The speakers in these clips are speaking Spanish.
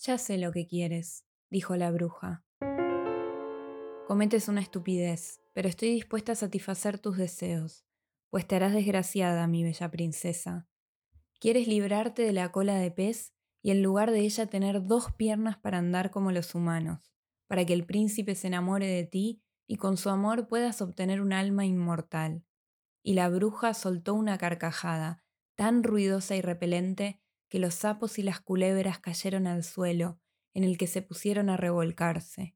Ya sé lo que quieres, dijo la bruja. Cometes una estupidez, pero estoy dispuesta a satisfacer tus deseos, pues te harás desgraciada, mi bella princesa. Quieres librarte de la cola de pez y en lugar de ella tener dos piernas para andar como los humanos, para que el príncipe se enamore de ti y con su amor puedas obtener un alma inmortal. Y la bruja soltó una carcajada, tan ruidosa y repelente que los sapos y las culebras cayeron al suelo, en el que se pusieron a revolcarse.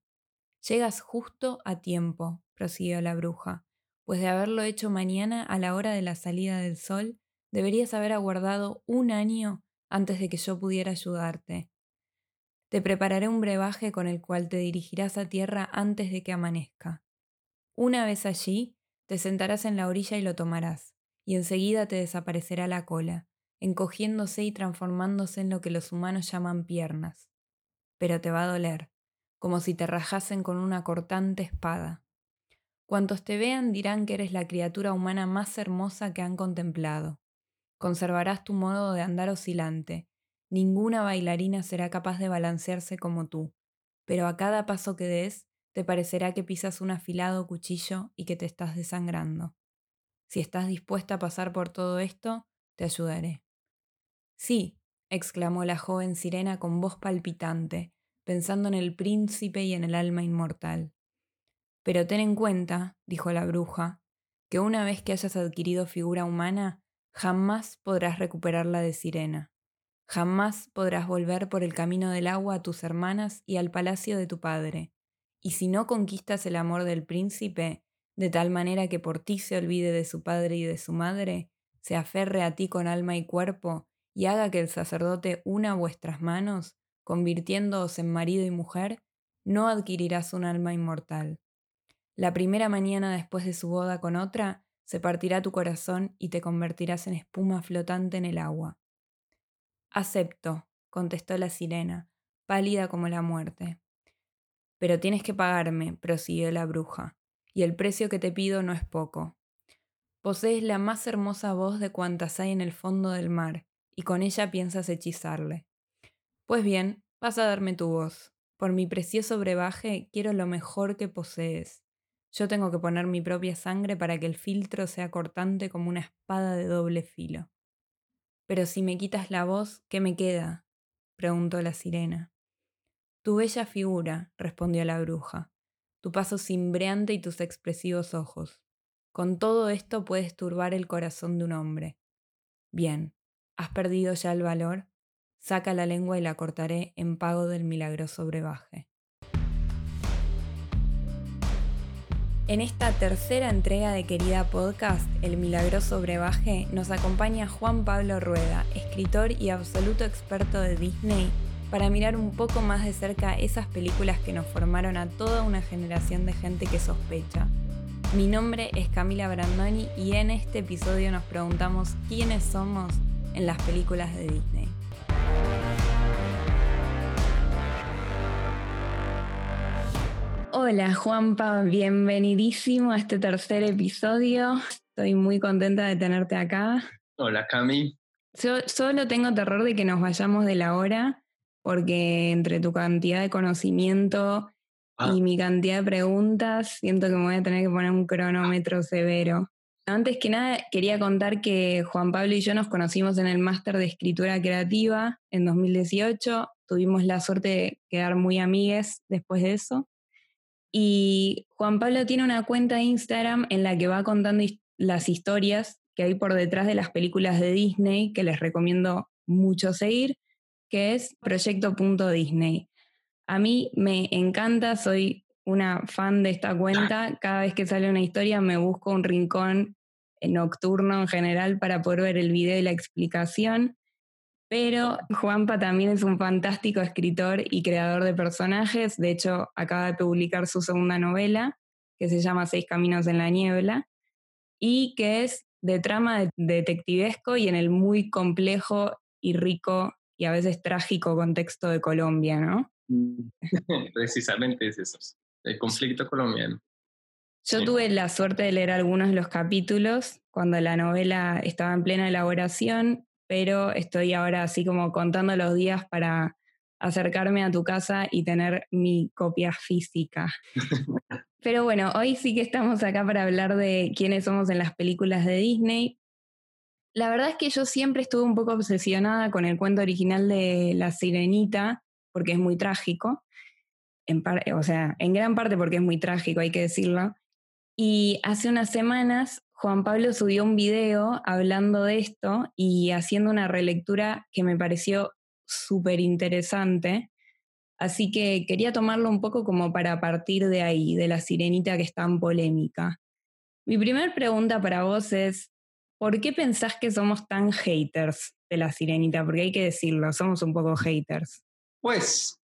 Llegas justo a tiempo, prosiguió la bruja, pues de haberlo hecho mañana a la hora de la salida del sol, deberías haber aguardado un año antes de que yo pudiera ayudarte. Te prepararé un brebaje con el cual te dirigirás a tierra antes de que amanezca. Una vez allí, te sentarás en la orilla y lo tomarás, y enseguida te desaparecerá la cola, encogiéndose y transformándose en lo que los humanos llaman piernas. Pero te va a doler, como si te rajasen con una cortante espada. Cuantos te vean dirán que eres la criatura humana más hermosa que han contemplado. Conservarás tu modo de andar oscilante. Ninguna bailarina será capaz de balancearse como tú, pero a cada paso que des te parecerá que pisas un afilado cuchillo y que te estás desangrando. Si estás dispuesta a pasar por todo esto, te ayudaré. Sí, exclamó la joven sirena con voz palpitante, pensando en el príncipe y en el alma inmortal. Pero ten en cuenta, dijo la bruja, que una vez que hayas adquirido figura humana, jamás podrás recuperarla de sirena. Jamás podrás volver por el camino del agua a tus hermanas y al palacio de tu padre. Y si no conquistas el amor del príncipe, de tal manera que por ti se olvide de su padre y de su madre, se aferre a ti con alma y cuerpo, y haga que el sacerdote una vuestras manos, convirtiéndoos en marido y mujer, no adquirirás un alma inmortal. La primera mañana después de su boda con otra, se partirá tu corazón y te convertirás en espuma flotante en el agua. Acepto, contestó la sirena, pálida como la muerte. Pero tienes que pagarme, prosiguió la bruja, y el precio que te pido no es poco. Posees la más hermosa voz de cuantas hay en el fondo del mar, y con ella piensas hechizarle. Pues bien, vas a darme tu voz. Por mi precioso brebaje quiero lo mejor que posees. Yo tengo que poner mi propia sangre para que el filtro sea cortante como una espada de doble filo. Pero si me quitas la voz, ¿qué me queda? preguntó la sirena. Tu bella figura, respondió la bruja, tu paso cimbreante y tus expresivos ojos. Con todo esto puedes turbar el corazón de un hombre. Bien, ¿has perdido ya el valor? Saca la lengua y la cortaré en pago del milagroso brebaje. En esta tercera entrega de Querida Podcast, El Milagroso Brebaje, nos acompaña Juan Pablo Rueda, escritor y absoluto experto de Disney, para mirar un poco más de cerca esas películas que nos formaron a toda una generación de gente que sospecha. Mi nombre es Camila Brandoni y en este episodio nos preguntamos quiénes somos en las películas de Disney. Hola Juanpa, bienvenidísimo a este tercer episodio. Estoy muy contenta de tenerte acá. Hola Cami. Yo solo tengo terror de que nos vayamos de la hora, porque entre tu cantidad de conocimiento y ah. mi cantidad de preguntas, siento que me voy a tener que poner un cronómetro severo. Antes que nada, quería contar que Juan Pablo y yo nos conocimos en el máster de escritura creativa en 2018. Tuvimos la suerte de quedar muy amigues después de eso. Y Juan Pablo tiene una cuenta de Instagram en la que va contando las historias que hay por detrás de las películas de Disney, que les recomiendo mucho seguir, que es proyecto.disney. A mí me encanta, soy una fan de esta cuenta. Cada vez que sale una historia me busco un rincón nocturno en general para poder ver el video y la explicación. Pero Juanpa también es un fantástico escritor y creador de personajes. De hecho, acaba de publicar su segunda novela, que se llama Seis Caminos en la Niebla, y que es de trama detectivesco y en el muy complejo y rico y a veces trágico contexto de Colombia, ¿no? Precisamente es eso, el conflicto colombiano. Yo tuve la suerte de leer algunos de los capítulos cuando la novela estaba en plena elaboración pero estoy ahora así como contando los días para acercarme a tu casa y tener mi copia física. Pero bueno, hoy sí que estamos acá para hablar de quiénes somos en las películas de Disney. La verdad es que yo siempre estuve un poco obsesionada con el cuento original de La Sirenita, porque es muy trágico. En o sea, en gran parte porque es muy trágico, hay que decirlo. Y hace unas semanas Juan Pablo subió un video hablando de esto y haciendo una relectura que me pareció súper interesante. Así que quería tomarlo un poco como para partir de ahí, de la sirenita que es tan polémica. Mi primera pregunta para vos es, ¿por qué pensás que somos tan haters de la sirenita? Porque hay que decirlo, somos un poco haters. Pues,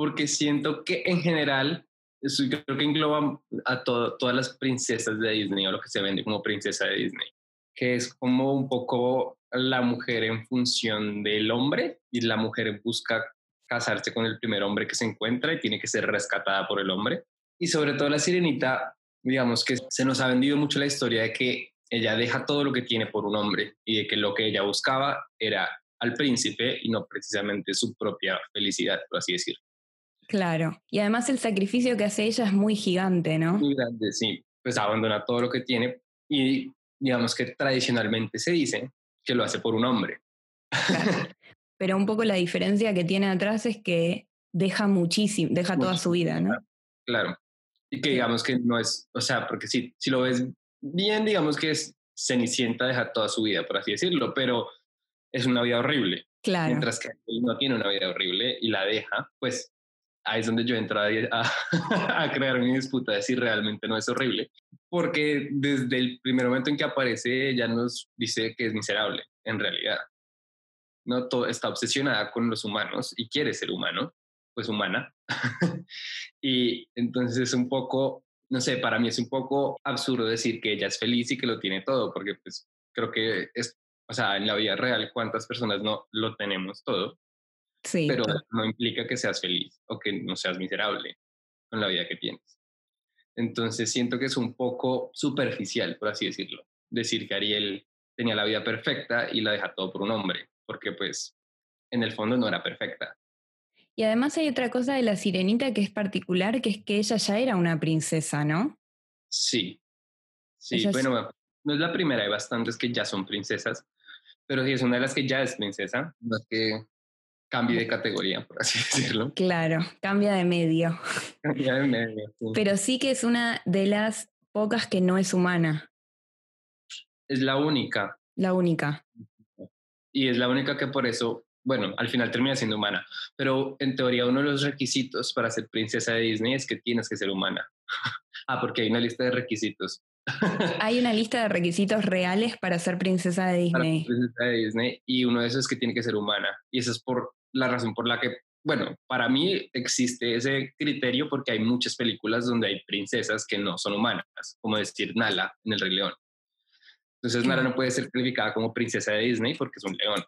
porque siento que en general, eso creo que engloba a todas las princesas de Disney o lo que se vende como princesa de Disney, que es como un poco la mujer en función del hombre y la mujer busca casarse con el primer hombre que se encuentra y tiene que ser rescatada por el hombre. Y sobre todo la sirenita, digamos que se nos ha vendido mucho la historia de que ella deja todo lo que tiene por un hombre y de que lo que ella buscaba era al príncipe y no precisamente su propia felicidad, por así decirlo. Claro, y además el sacrificio que hace ella es muy gigante, ¿no? Muy grande, sí. Pues abandona todo lo que tiene y digamos que tradicionalmente se dice que lo hace por un hombre. Pero un poco la diferencia que tiene atrás es que deja muchísimo, deja toda su vida, ¿no? Claro. Y que digamos que no es, o sea, porque si, si lo ves bien, digamos que es Cenicienta deja toda su vida, por así decirlo, pero es una vida horrible. Claro. Mientras que él no tiene una vida horrible y la deja, pues ahí es donde yo entro a, a, crear mi disputa de si realmente no es horrible. Porque desde el primer momento en que aparece, ella nos dice que es miserable, en realidad. ¿no? Todo, está obsesionada con los humanos y quiere ser humano, pues humana. y entonces es un poco, no sé, para mí es un poco absurdo decir que ella es feliz y que lo tiene todo, porque pues creo que es, o sea, en la vida real, ¿cuántas personas no lo tenemos todo? Sí. Pero no implica que seas feliz o que no seas miserable con la vida que tienes. Entonces siento que es un poco superficial, por así decirlo, decir que Ariel tenía la vida perfecta y la deja todo por un hombre porque pues en el fondo no era perfecta. Y además hay otra cosa de la sirenita que es particular, que es que ella ya era una princesa, ¿no? Sí, sí, bueno, no es la primera, hay bastantes que ya son princesas, pero sí es una de las que ya es princesa, no es que cambie de categoría, por así decirlo. Claro, cambia de medio. Cambia de medio. Pero sí que es una de las pocas que no es humana. Es la única. La única y es la única que por eso, bueno, al final termina siendo humana. Pero en teoría uno de los requisitos para ser princesa de Disney es que tienes que ser humana. ah, porque hay una lista de requisitos. hay una lista de requisitos reales para ser princesa de Disney. princesa de Disney y uno de esos es que tiene que ser humana. Y esa es por la razón por la que, bueno, para mí existe ese criterio porque hay muchas películas donde hay princesas que no son humanas, como decir Nala en El Rey León. Entonces Nara no puede ser calificada como princesa de Disney porque es un león,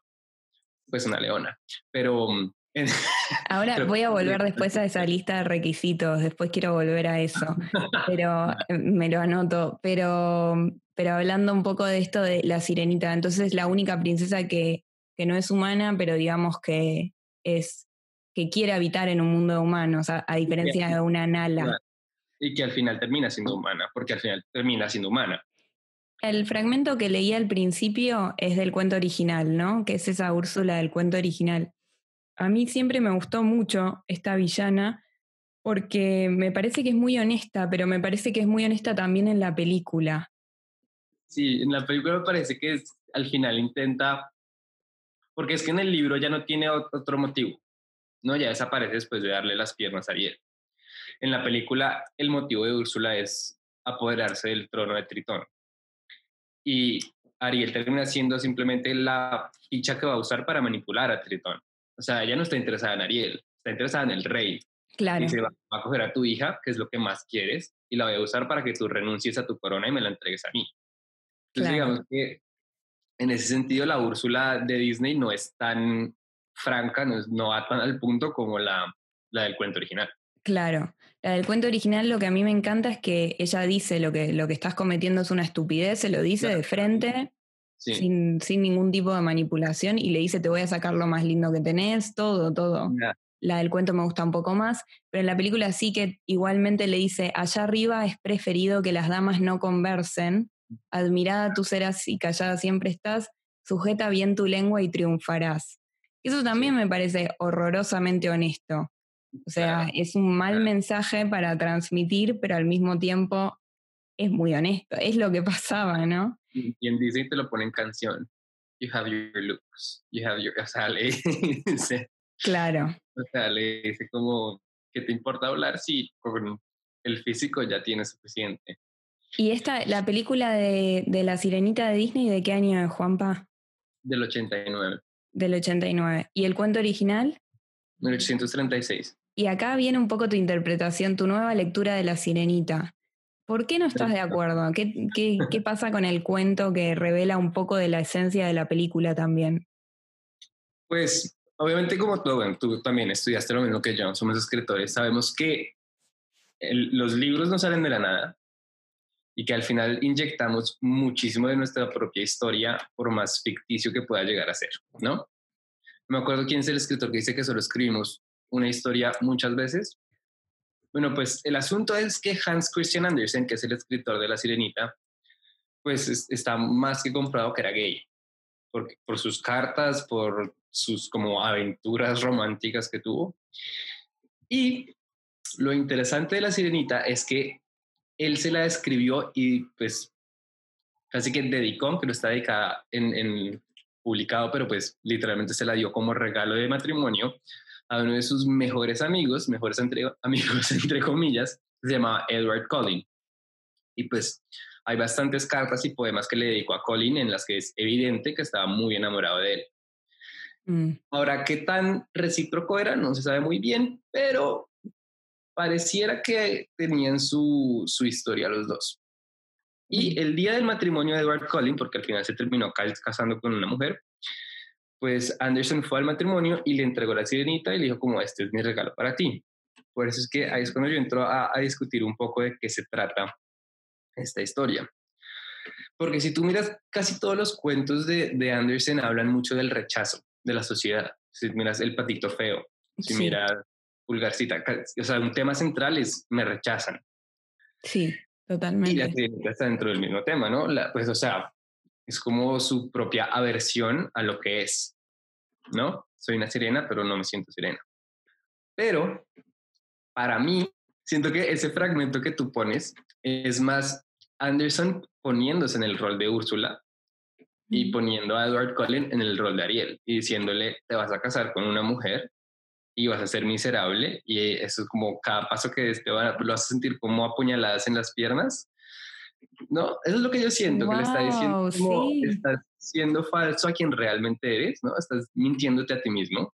pues una leona. Pero... Mm, Ahora voy a volver después a esa lista de requisitos, después quiero volver a eso, pero eh, me lo anoto. Pero, pero hablando un poco de esto de la sirenita, entonces la única princesa que, que no es humana, pero digamos que es que quiere habitar en un mundo de humanos, a, a diferencia de una Nala. Y que al final termina siendo humana, porque al final termina siendo humana. El fragmento que leí al principio es del cuento original, ¿no? Que es esa Úrsula del cuento original. A mí siempre me gustó mucho esta villana porque me parece que es muy honesta, pero me parece que es muy honesta también en la película. Sí, en la película me parece que es, al final intenta, porque es que en el libro ya no tiene otro motivo, ¿no? Ya desaparece después de darle las piernas a Ariel. En la película el motivo de Úrsula es apoderarse del trono de Tritón y Ariel termina siendo simplemente la ficha que va a usar para manipular a Tritón. O sea, ella no está interesada en Ariel, está interesada en el rey. Claro. Dice, va, a coger a tu hija, que es lo que más quieres, y la voy a usar para que tú renuncies a tu corona y me la entregues a mí. Entonces, digamos que en ese sentido la Úrsula de Disney no es tan franca, no, es, no va tan al punto como la, la del cuento original. Claro. La del cuento original lo que a mí me encanta es que ella dice lo que, lo que estás cometiendo es una estupidez, se lo dice de frente, sin, sin, ningún tipo de manipulación, y le dice te voy a sacar lo más lindo que tenés, todo, todo. la del cuento me gusta un poco más, pero en la película sí que igualmente le dice, allá arriba es preferido que las damas no conversen, admirada tú serás y callada siempre estás, sujeta bien tu lengua y triunfarás. Eso también me parece horrorosamente honesto. O sea, es un mal mensaje para transmitir, pero al mismo tiempo es muy honesto. Es lo que pasaba, ¿no? Y en Disney te lo pone en canción. You have your looks. You have your. O sea, le dice. Claro. O sea, le dice como, ¿qué te importa hablar si con el físico ya tienes suficiente? ¿Y esta, la película de, de La Sirenita de Disney, de qué año es, Juanpa? Del 89. Del 89. ¿Y el cuento original? 1836. Y acá viene un poco tu interpretación, tu nueva lectura de La Sirenita. ¿Por qué no estás de acuerdo? ¿Qué, qué, qué pasa con el cuento que revela un poco de la esencia de la película también? Pues, obviamente, como tú, bueno, tú también estudiaste lo mismo que yo, somos escritores, sabemos que los libros no salen de la nada y que al final inyectamos muchísimo de nuestra propia historia, por más ficticio que pueda llegar a ser, ¿no? Me acuerdo quién es el escritor que dice que solo escribimos una historia muchas veces. Bueno, pues el asunto es que Hans Christian Andersen, que es el escritor de La Sirenita, pues está más que comprado que era gay, por, por sus cartas, por sus como aventuras románticas que tuvo. Y lo interesante de La Sirenita es que él se la escribió y pues casi que dedicó, que no está dedicada en, en publicado, pero pues literalmente se la dio como regalo de matrimonio a uno de sus mejores amigos, mejores entre, amigos entre comillas, se llamaba Edward Collin. Y pues hay bastantes cartas y poemas que le dedicó a Colin en las que es evidente que estaba muy enamorado de él. Mm. Ahora, ¿qué tan recíproco era? No se sabe muy bien, pero pareciera que tenían su, su historia los dos. Y el día del matrimonio de Edward Collin, porque al final se terminó casando con una mujer, pues Anderson fue al matrimonio y le entregó la sirenita y le dijo como, este es mi regalo para ti. Por eso es que ahí es cuando yo entro a, discutir un poco de qué se trata esta historia. Porque si tú miras, casi todos los cuentos de, de Anderson hablan mucho del rechazo de la sociedad. Si miras El patito feo, si miras Pulgarcita, o sea, un tema central es me rechazan. Sí, totalmente. Y la sirenita está dentro del mismo tema, ¿no? La, pues, o sea, es como su propia aversión a lo que es, ¿no? Soy una sirena, pero no me siento sirena. Pero para mí, siento que ese fragmento que tú pones es más Anderson poniéndose en el rol de Úrsula y poniendo a Edward Cullen en el rol de Ariel y diciéndole, te vas a casar con una mujer y vas a ser miserable y eso es como cada paso que des te lo vas a sentir como apuñaladas en las piernas ¿no? Eso es lo que yo siento, que le está diciendo, estás siendo falso a quien realmente eres, ¿no? Estás mintiéndote a ti mismo.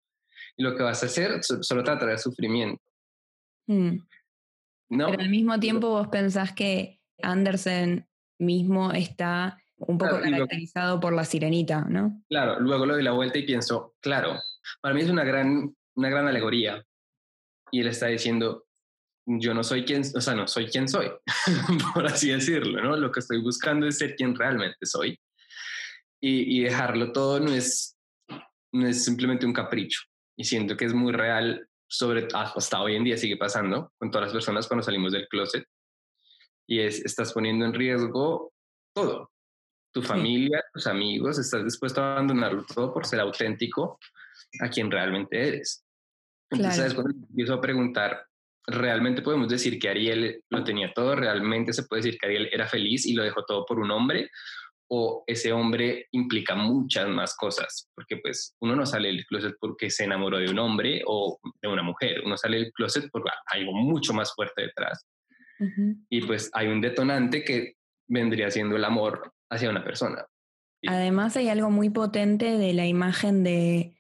Y lo que vas a hacer solo te va a traer sufrimiento. Mm. ¿No? Pero al mismo tiempo vos pensás que Andersen mismo está un poco caracterizado por la sirenita, ¿no? Claro, luego lo doy la vuelta y pienso, claro, para mí es una gran, una gran alegoría. Y él está diciendo, yo no soy quien, o sea, no soy quien soy, por así decirlo, ¿no? Lo que estoy buscando es ser quien realmente soy. Y, y, dejarlo todo no es, no es simplemente un capricho. Y siento que es muy real, sobre hasta hoy en día sigue pasando con todas las personas cuando salimos del closet. Y es, estás poniendo en riesgo todo. Tu familia, tus amigos, estás dispuesto a abandonarlo todo por ser auténtico a quien realmente eres. Entonces, cuando empiezo a preguntar, realmente podemos decir que Ariel lo tenía todo, realmente se puede decir que Ariel era feliz y lo dejó todo por un hombre, o ese hombre implica muchas más cosas, porque pues uno no sale del closet porque se enamoró de un hombre o de una mujer, uno sale del closet porque hay algo mucho más fuerte detrás. Y pues hay un detonante que vendría siendo el amor hacia una persona. Además hay algo muy potente de la imagen de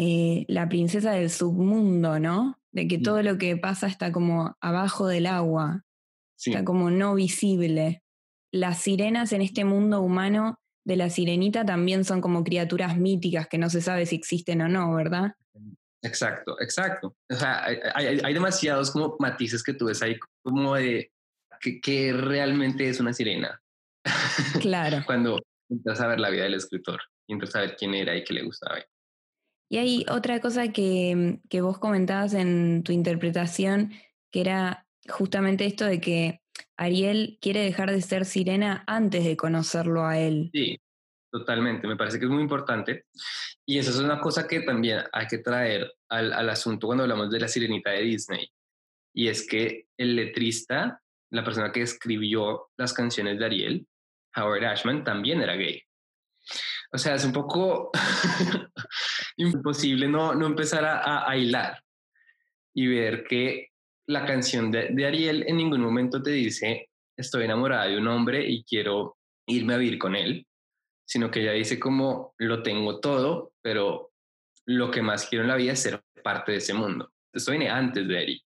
eh, la princesa del submundo, ¿no? de que mm. todo lo que pasa está como abajo del agua, está como no visible. Las sirenas en este mundo humano de la sirenita también son como criaturas míticas que no se sabe si existen o no, ¿verdad? Exacto, exacto. O sea, hay, demasiados como matices que tú ves ahí como de que, realmente es una sirena. Claro. Cuando entras a ver la vida del escritor entras a ver quién era y qué le gustaba. Y hay otra cosa que, que vos comentabas en tu interpretación, que era justamente esto de que Ariel quiere dejar de ser sirena antes de conocerlo a él. Sí, totalmente. Me parece que es muy importante. Y eso es una cosa que también hay que traer al, al asunto cuando hablamos de la sirenita de Disney. Y es que el letrista, la persona que escribió las canciones de Ariel, Howard Ashman, también era gay. O sea, es un poco imposible no, no empezar a, a, hilar y ver que la canción de, Ariel en ningún momento te dice estoy enamorada de un hombre y quiero irme a vivir con él, sino que ella dice como lo tengo todo, pero lo que más quiero en la vida es ser parte de ese mundo. Esto viene antes de Eric.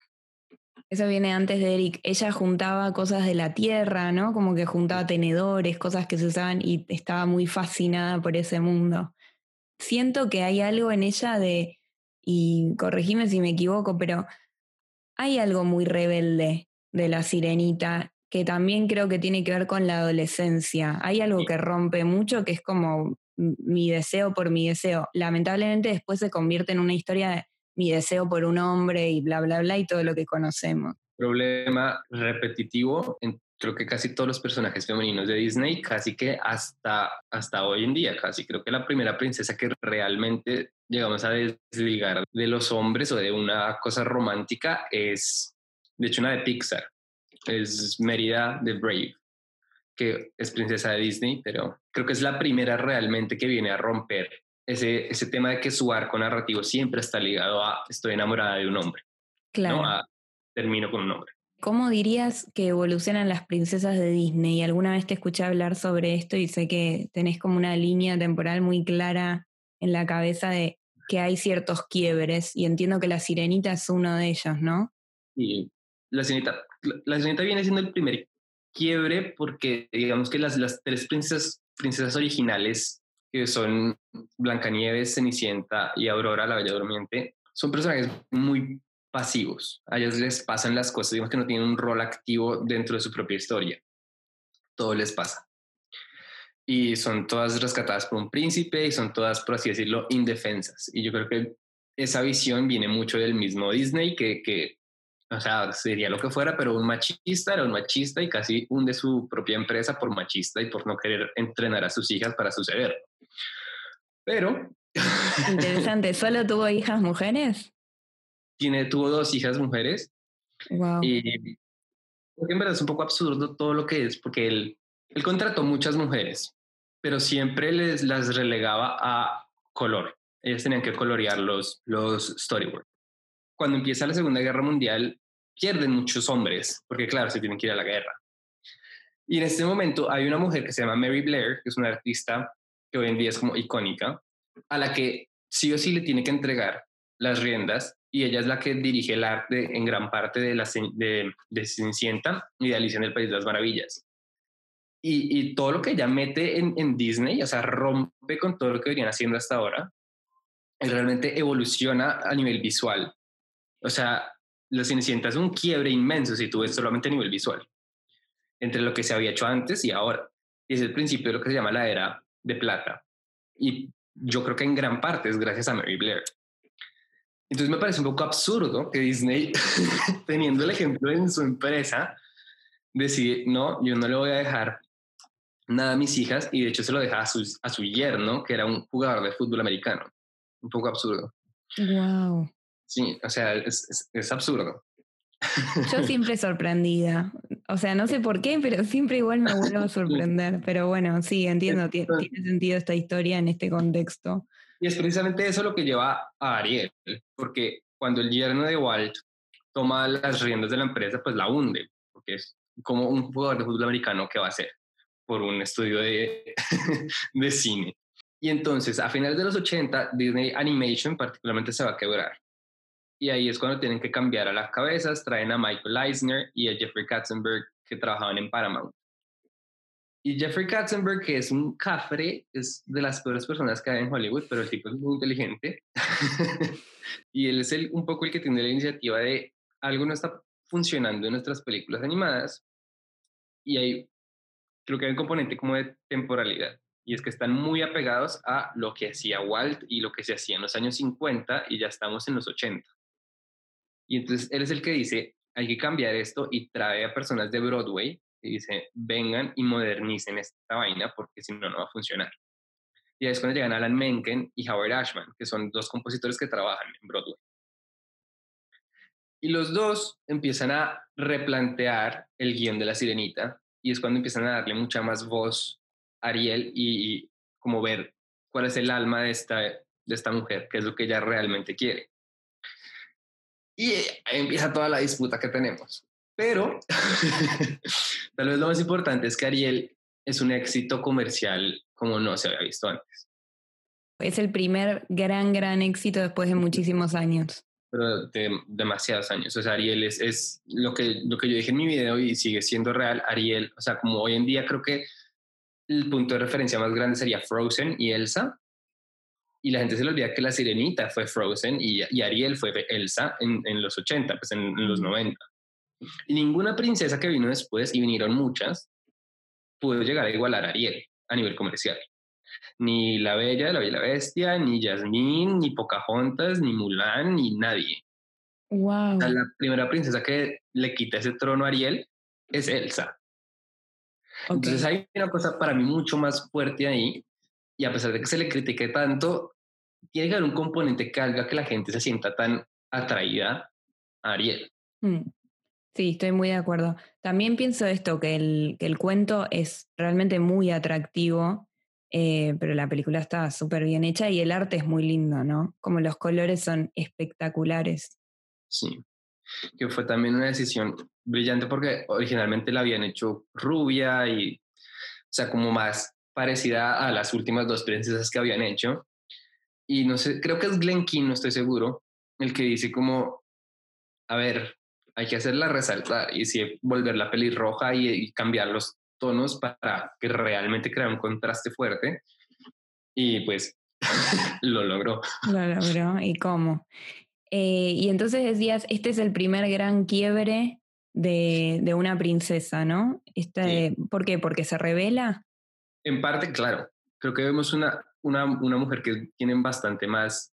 Eso viene antes de Eric. Ella juntaba cosas de la tierra, ¿no? Como que juntaba tenedores, cosas que se usaban y estaba muy fascinada por ese mundo. Siento que hay algo en ella de, y corregime si me equivoco, pero hay algo muy rebelde de la sirenita que también creo que tiene que ver con la adolescencia. Hay algo que rompe mucho que es como mi deseo por mi deseo. Lamentablemente después se convierte en una historia de mi deseo por un hombre y bla, bla, bla y todo lo que conocemos. Problema repetitivo en creo que casi todos los personajes femeninos de Disney, casi que hasta, hasta hoy en día, casi creo que la primera princesa que realmente llegamos a desligar de los hombres o de una cosa romántica es, de hecho, una de Pixar, es Mérida de Brave, que es princesa de Disney, pero creo que es la primera realmente que viene a romper ese, ese tema de que su arco narrativo siempre está ligado a estoy enamorada de un hombre. Claro. ¿no? A, termino con un hombre. ¿Cómo dirías que evolucionan las princesas de Disney? Alguna vez te escuché hablar sobre esto y sé que tenés como una línea temporal muy clara en la cabeza de que hay ciertos quiebres y entiendo que la sirenita es uno de ellos, ¿no? Sí, la sirenita, la sirenita viene siendo el primer quiebre porque digamos que las, las tres princesas, princesas originales, que son Blancanieves, Cenicienta y Aurora, la Bella Durmiente, son personajes muy pasivos. A ellos les pasan las cosas, digamos que no tienen un rol activo dentro de su propia historia. Todo les pasa. Y son todas rescatadas por un príncipe y son todas, por así decirlo, indefensas. Y yo creo que esa visión viene mucho del mismo Disney, que, que o sea, sería lo que fuera, pero un machista era un machista y casi hunde su propia empresa por machista y por no querer entrenar a sus hijas para suceder. Pero... Interesante, ¿solo tuvo hijas mujeres? tiene, tuvo dos hijas mujeres. Wow. Y en verdad es un poco absurdo todo lo que es, porque él, él contrató muchas mujeres, pero siempre les las relegaba a color. Ellas tenían que colorear los, los storyboards. Cuando empieza la Segunda Guerra Mundial, pierden muchos hombres, porque claro, se tienen que ir a la guerra. Y en este momento hay una mujer que se llama Mary Blair, que es una artista que hoy en día es como icónica, a la que sí o sí le tiene que entregar las riendas y ella es la que dirige el arte en gran parte de, la, de, de Cenicienta y de Alicia en el País de las Maravillas. Y, y todo lo que ella mete en, en, Disney, o sea, rompe con todo lo que venían haciendo hasta ahora, realmente evoluciona a nivel visual. O sea, la Cenicienta es un quiebre inmenso si tú ves solamente a nivel visual, entre lo que se había hecho antes y ahora. Y es el principio de lo que se llama la era de plata. Y yo creo que en gran parte es gracias a Mary Blair. Entonces me parece un poco absurdo que Disney, teniendo el ejemplo en su empresa, decide, no, yo no le voy a dejar nada a mis hijas y de hecho se lo deja a su, a su yerno, que era un jugador de fútbol americano. Un poco absurdo. Wow. Sí, o sea, es, es, es absurdo. Yo siempre sorprendida. O sea, no sé por qué, pero siempre igual me vuelvo a sorprender. Pero bueno, sí, entiendo, tiene, tiene sentido esta historia en este contexto. Y es precisamente eso lo que lleva a Ariel, porque cuando el yerno de Walt toma las riendas de la empresa, pues la hunde, porque es como un jugador de fútbol americano que va a hacer por un estudio de, de cine. Y entonces, a finales de los 80, Disney Animation particularmente se va a quebrar. Y ahí es cuando tienen que cambiar a las cabezas, traen a Michael Eisner y a Jeffrey Katzenberg, que trabajaban en Paramount. Y Jeffrey Katzenberg, que es un cafre, es de las peores personas que hay en Hollywood, pero el tipo es muy inteligente. y él es el, un poco el que tiene la iniciativa de algo no está funcionando en nuestras películas animadas. Y hay, creo que hay un componente como de temporalidad. y es que están muy apegados a lo que hacía Walt y lo que se hacía en los años 50 y ya estamos en los 80. Y entonces él es el que dice, hay que cambiar esto y trae a personas de Broadway y dice, vengan y modernicen esta vaina porque si no, no va a funcionar. Y ahí es cuando llegan Alan Menken y Howard Ashman, que son dos compositores que trabajan en Broadway. Y los dos empiezan a replantear el guion de La Sirenita y es cuando empiezan a darle mucha más voz a Ariel y, como ver cuál es el alma de esta, de esta mujer, qué es lo que ella realmente quiere. Y ahí empieza toda la disputa que tenemos. Pero tal vez lo más importante es que Ariel es un éxito comercial como no se había visto antes. Es el primer gran, gran éxito después de muchísimos años. Pero de demasiados años. O sea, Ariel es, es lo, que, lo que yo dije en mi video y sigue siendo real. Ariel, o sea, como hoy en día creo que el punto de referencia más grande sería Frozen y Elsa. Y la gente se le olvida que la sirenita fue Frozen y, y Ariel fue Elsa en, en los 80, pues en, en los 90. Y ninguna princesa que vino después, y vinieron muchas, pudo llegar a igualar a Ariel a nivel comercial. Ni La Bella, La Bella Bestia, ni Jasmine, ni Pocahontas, ni Mulan, ni nadie. Wow. la primera princesa que le quita ese trono a Ariel es Elsa. Entonces hay una cosa para mí mucho más fuerte ahí, y a pesar de que se le critique tanto, tiene que haber un componente que haga que la gente se sienta tan atraída a Ariel. Mm. Sí, estoy muy de acuerdo. También pienso esto, que el, que el cuento es realmente muy atractivo, eh, pero la película está súper bien hecha y el arte es muy lindo, ¿no? Como los colores son espectaculares. Sí, que fue también una decisión brillante porque originalmente la habían hecho rubia y, o sea, como más parecida a las últimas dos princesas que habían hecho. Y no sé, creo que es Glen King, no estoy seguro, el que dice como, a ver, hay que hacerla resaltar y sí, volverla pelirroja y, y cambiar los tonos para que realmente crea un contraste fuerte. Y pues lo logró. Lo logró. ¿Y cómo? Eh, y entonces decías, este es el primer gran quiebre de, de una princesa, ¿no? Este, ¿Por qué? ¿Porque se revela? En parte, claro. Creo que vemos una, una, una mujer que tiene bastante más,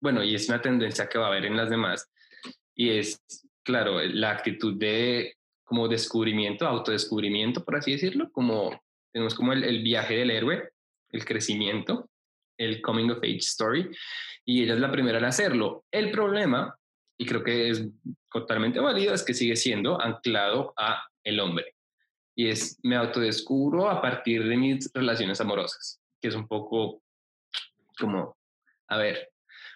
bueno, y es una tendencia que va a haber en las demás, y es claro, la actitud de como descubrimiento, autodescubrimiento, por así decirlo, como tenemos como el, viaje del héroe, el crecimiento, el coming of age story, y ella es la primera en hacerlo. El problema, y creo que es totalmente válido, es que sigue siendo anclado a el hombre. Y es, me autodescubro a partir de mis relaciones amorosas, que es un poco como, a ver,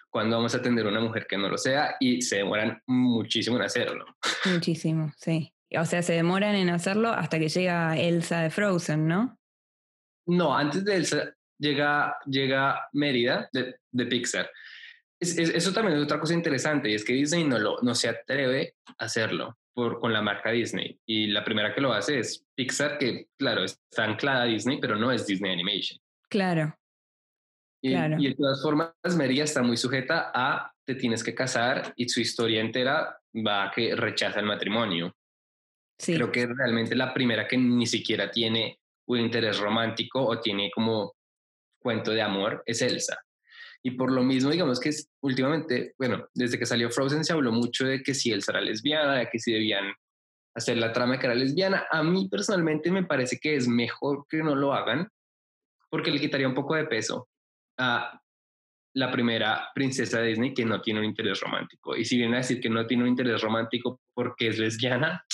cuándo vamos a atender a una mujer que no lo sea y se demoran muchísimo en hacerlo. Muchísimo, sí. O sea, se demoran en hacerlo hasta que llega Elsa de Frozen, ¿no? No, antes de Elsa llega, llega Mérida de, de Pixar. eso también es otra cosa interesante y es que Disney no, lo, no se atreve a hacerlo por, con la marca Disney. Y la primera que lo hace es Pixar, que claro, está anclada a Disney, pero no es Disney Animation. Claro. Y, y, de todas formas, Merida está muy sujeta a te tienes que casar y su historia entera va a que rechaza el matrimonio. Sí. Creo que es realmente la primera que ni siquiera tiene un interés romántico o tiene como cuento de amor es Elsa. Y por lo mismo, digamos que es, últimamente, bueno, desde que salió Frozen se habló mucho de que si Elsa era lesbiana, de que si debían hacer la trama que era lesbiana. A mí personalmente me parece que es mejor que no lo hagan porque le quitaría un poco de peso a la primera princesa de Disney que no tiene un interés romántico. Y si viene a decir que no tiene un interés romántico porque es lesbiana,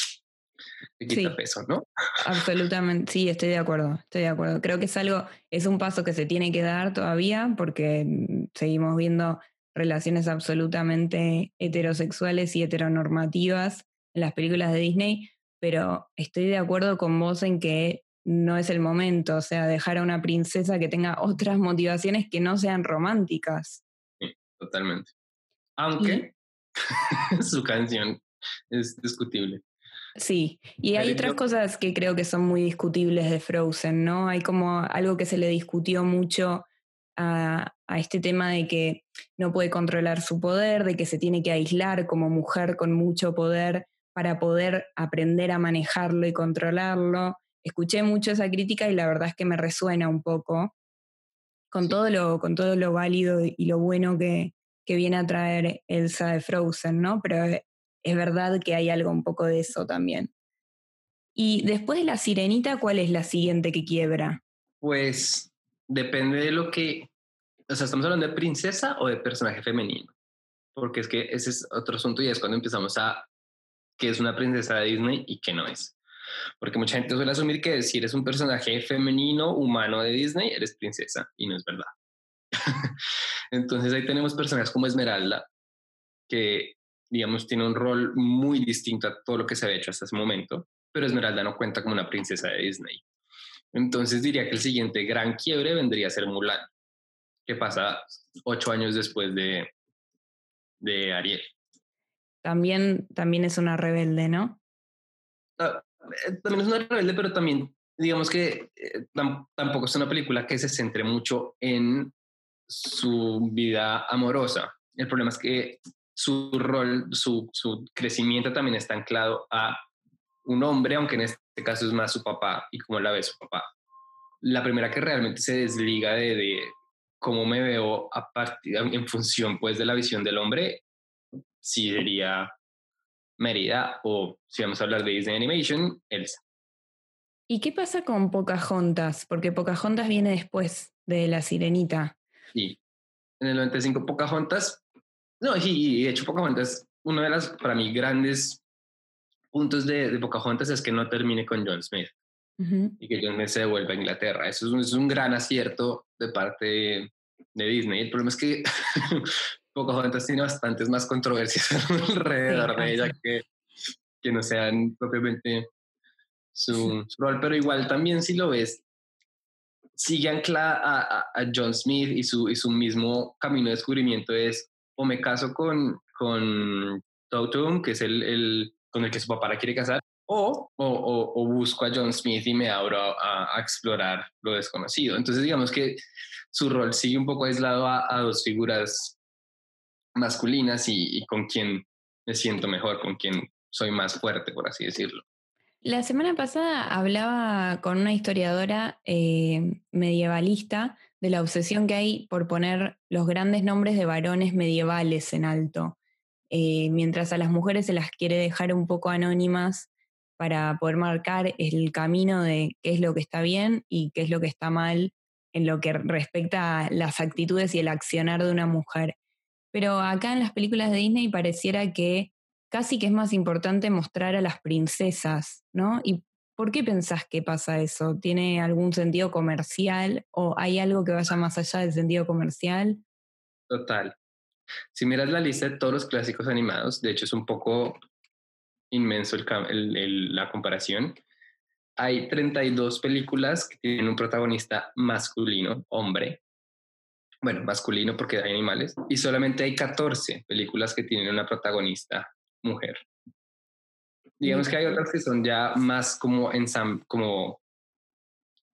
le quita peso, ¿no? Absolutamente, sí, estoy de acuerdo, estoy de acuerdo. Creo que es algo, es un paso que se tiene que dar todavía porque mm, seguimos viendo relaciones absolutamente heterosexuales y heteronormativas en las películas de Disney, pero estoy de acuerdo con vos en que no es el momento, o sea, dejar a una princesa que tenga otras motivaciones que no sean románticas. Sí, totalmente. Aunque su canción es discutible. Sí, y hay otras cosas que creo que son muy discutibles de Frozen, ¿no? Hay como algo que se le discutió mucho a, a, este tema de que no puede controlar su poder, de que se tiene que aislar como mujer con mucho poder para poder aprender a manejarlo y controlarlo escuché mucho esa crítica y la verdad es que me resuena un poco, Con, todo lo, con todo lo válido y lo bueno que, que viene a traer Elsa de Frozen, ¿no? Pero es verdad que hay algo un poco de eso también. Y después de la sirenita, ¿cuál es la siguiente que quiebra? Pues depende de lo que, o sea, estamos hablando de princesa o de personaje femenino, porque es que ese es otro asunto y es cuando empezamos a qué es una princesa de Disney y qué no es. Porque mucha gente suele asumir que si eres un personaje femenino, humano de Disney, eres princesa y no es verdad. Entonces ahí tenemos personajes como Esmeralda, que digamos tiene un rol muy distinto a todo lo que se ha hecho hasta ese momento, pero Esmeralda no cuenta como una princesa de Disney. Entonces diría que el siguiente gran quiebre vendría a ser Mulan, que pasa ocho años después de, de Ariel. También, también es una rebelde, ¿no? Ah, eh, también es una rebelde, pero también digamos que eh, tampoco es una película que se centre mucho en su vida amorosa. El problema es que su rol, su, su crecimiento también está anclado a un hombre, aunque en este caso es más su papá y cómo la ve su papá. La primera que realmente se desliga de, de cómo me veo a partir, en función pues de la visión del hombre, sí sería Mérida o si vamos a hablar de Disney Animation, Elsa. ¿Y qué pasa con Pocahontas? Porque Pocahontas viene después de La Sirenita. Sí. En el 95 Pocahontas, no, y, de hecho Pocahontas, uno de las, para mí, grandes puntos de, de Pocahontas es que no termine con John Smith y que John Smith se devuelva a Inglaterra. Eso es un, es un gran acierto de parte de, de Disney. El problema es que Pocahontas tiene bastantes más controversias alrededor de ella que, que no sean propiamente su, rol, pero igual también si lo ves, sigue anclada a, a, John Smith y su, y su mismo camino de descubrimiento es o me caso con, con Tautum, que es el, el, con el que su papá la quiere casar, o, o, o, busco a John Smith y me abro a, a, explorar lo desconocido. Entonces digamos que su rol sigue un poco aislado a, a dos figuras masculinas y, con quien me siento mejor, con quien soy más fuerte, por así decirlo. La semana pasada hablaba con una historiadora eh, medievalista de la obsesión que hay por poner los grandes nombres de varones medievales en alto, eh, mientras a las mujeres se las quiere dejar un poco anónimas para poder marcar el camino de qué es lo que está bien y qué es lo que está mal en lo que respecta a las actitudes y el accionar de una mujer. Pero acá en las películas de Disney pareciera que casi que es más importante mostrar a las princesas, ¿no? ¿Y por qué pensás que pasa eso? ¿Tiene algún sentido comercial o hay algo que vaya más allá del sentido comercial? Total. Si miras la lista de todos los clásicos animados, de hecho es un poco inmenso la comparación. Hay 32 películas que tienen un protagonista masculino, hombre, bueno, masculino porque hay animales, y solamente hay 14 películas que tienen una protagonista mujer. Digamos que hay otras que son ya más como ensam como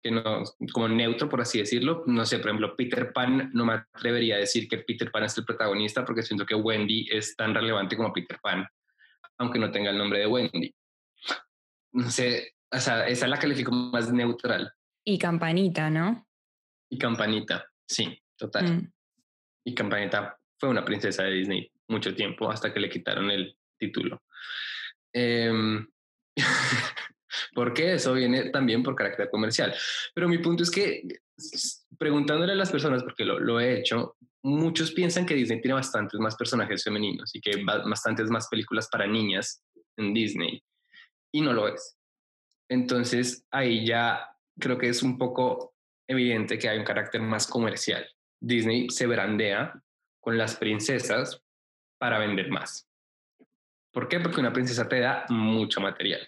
que no, como neutro, por así decirlo. No sé, por ejemplo, Peter Pan, no me atrevería a decir que Peter Pan es el protagonista porque siento que Wendy es tan relevante como Peter Pan, aunque no tenga el nombre de Wendy. No sé, o sea, esa la califico más neutral. Y Campanita, ¿no? Y Campanita, sí total. Mm. Y Campanita fue una princesa de Disney mucho tiempo hasta que le quitaron el título. Eh, eso viene también por carácter comercial. Pero mi punto es que preguntándole a las personas, porque lo, lo, he hecho, muchos piensan que Disney tiene bastantes más personajes femeninos y que bastantes más películas para niñas en Disney. Y no lo es. Entonces ahí ya creo que es un poco evidente que hay un carácter más comercial. Disney se brandea con las princesas para vender más. ¿Por qué? Porque una princesa te da mucho material.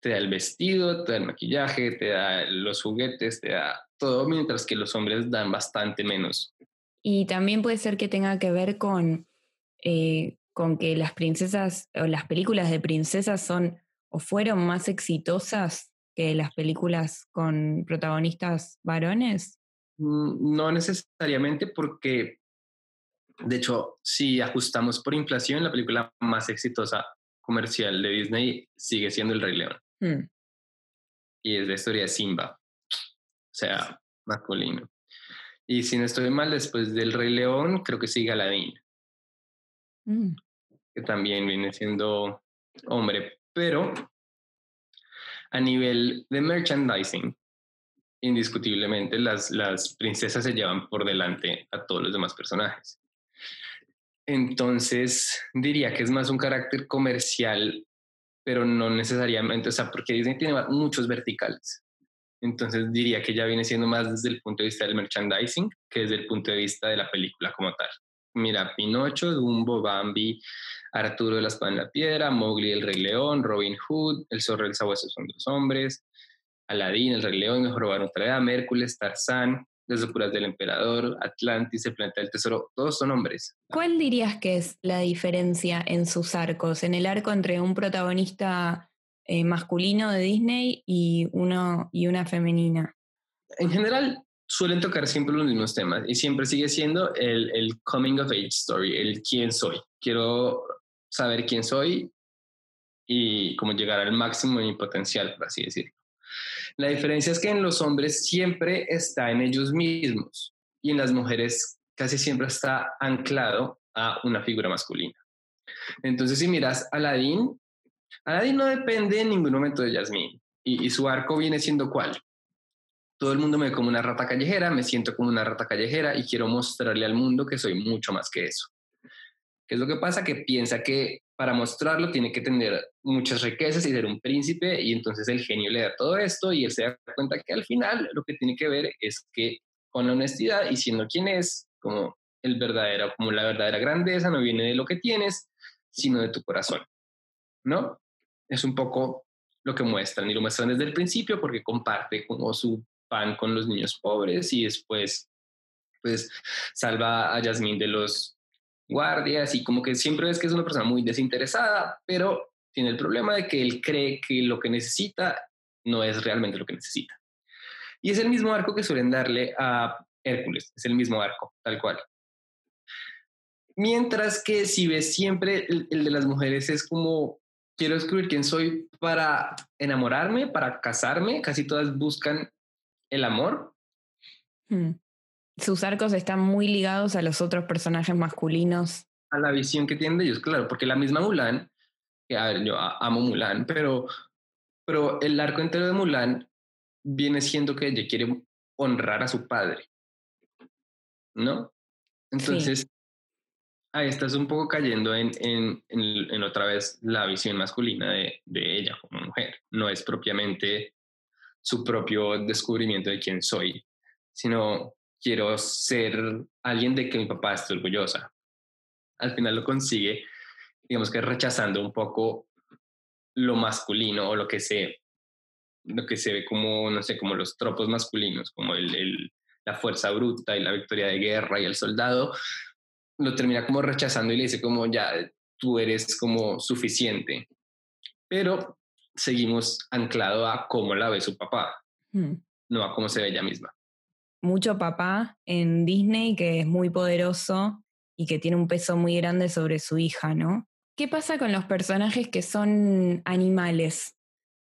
Te da el vestido, te da el maquillaje, te da los juguetes, te da todo, mientras que los hombres dan bastante menos. Y también puede ser que tenga que ver con, eh, con que las princesas o las películas de princesas son o fueron más exitosas que las películas con protagonistas varones. Mm, no necesariamente porque, de hecho, si ajustamos por inflación, la película más exitosa comercial de Disney sigue siendo El Rey León. Hmm. Y es la historia de Simba, o sea, masculino. Y si no estoy mal, después del Rey León, creo que sigue Aladdin, Mm. que también viene siendo hombre. Pero a nivel de merchandising, indiscutiblemente las, las princesas se llevan por delante a todos los demás personajes. Entonces, diría que es más un carácter comercial, pero no necesariamente, o sea, porque Disney tiene muchos verticales. Entonces, diría que ya viene siendo más desde el punto de vista del merchandising que desde el punto de vista de la película como tal. Mira, Pinocho, Dumbo, Bambi, Arturo de la Espada en la Piedra, Mowgli, el Rey León, Robin Hood, El Zorro y el Sabueso son dos hombres, Aladín, el Rey León, Mejor otra edad, Hércules, Tarzán, Las locuras del Emperador, Atlantis, el planeta del tesoro, todos son hombres. ¿Cuál dirías que es la diferencia en sus arcos? En el arco entre un protagonista eh, masculino de Disney y, uno, y una femenina. En general, suelen tocar siempre los mismos temas y siempre sigue siendo el, el coming of age story, el quién soy. Quiero saber quién soy y cómo llegar al máximo de mi potencial, por así decirlo. La diferencia es que en los hombres siempre está en ellos mismos y en las mujeres casi siempre está anclado a una figura masculina. Entonces, si miras a Aladdin, Aladdin no depende en ningún momento de Yasmín y, y su arco viene siendo cuál. Todo el mundo me ve como una rata callejera, me siento como una rata callejera y quiero mostrarle al mundo que soy mucho más que eso. ¿Qué es lo que pasa? Que piensa que para mostrarlo tiene que tener muchas riquezas y ser un príncipe y entonces el genio le da todo esto y él se da cuenta que al final lo que tiene que ver es que con la honestidad y siendo quien es, como el verdadero, como la verdadera grandeza no viene de lo que tienes, sino de tu corazón, ¿no? Es un poco lo que muestran y lo muestran desde el principio porque comparte como su pan con los niños pobres y después pues salva a Yasmín de los guardias y como que siempre ves que es una persona muy desinteresada, pero tiene el problema de que él cree que lo que necesita no es realmente lo que necesita. Y es el mismo arco que suelen darle a Hércules, es el mismo arco, tal cual. Mientras que si ves siempre el, de las mujeres es como, quiero descubrir quién soy para enamorarme, para casarme, casi todas buscan el amor. Hmm. Sus arcos están muy ligados a los otros personajes masculinos. A la visión que tienen de ellos, claro, porque la misma Mulan, que a ver, yo amo Mulan, pero, pero el arco entero de Mulan viene siendo que ella quiere honrar a su padre, ¿no? Entonces, sí. ahí estás un poco cayendo en, en, en, en, otra vez la visión masculina de, de ella como mujer. No es propiamente su propio descubrimiento de quién soy, sino quiero ser alguien de que mi papá esté orgullosa. Al final lo consigue, digamos que rechazando un poco lo masculino o lo que se, lo que se ve como, no sé, como los tropos masculinos, como el, el, la fuerza bruta y la victoria de guerra y el soldado, lo termina como rechazando y le dice como ya, tú eres como suficiente. Pero seguimos anclado a cómo la ve su papá, Hmm. no a cómo se ve ella misma. Mucho papá en Disney que es muy poderoso y que tiene un peso muy grande sobre su hija, ¿no? ¿Qué pasa con los personajes que son animales?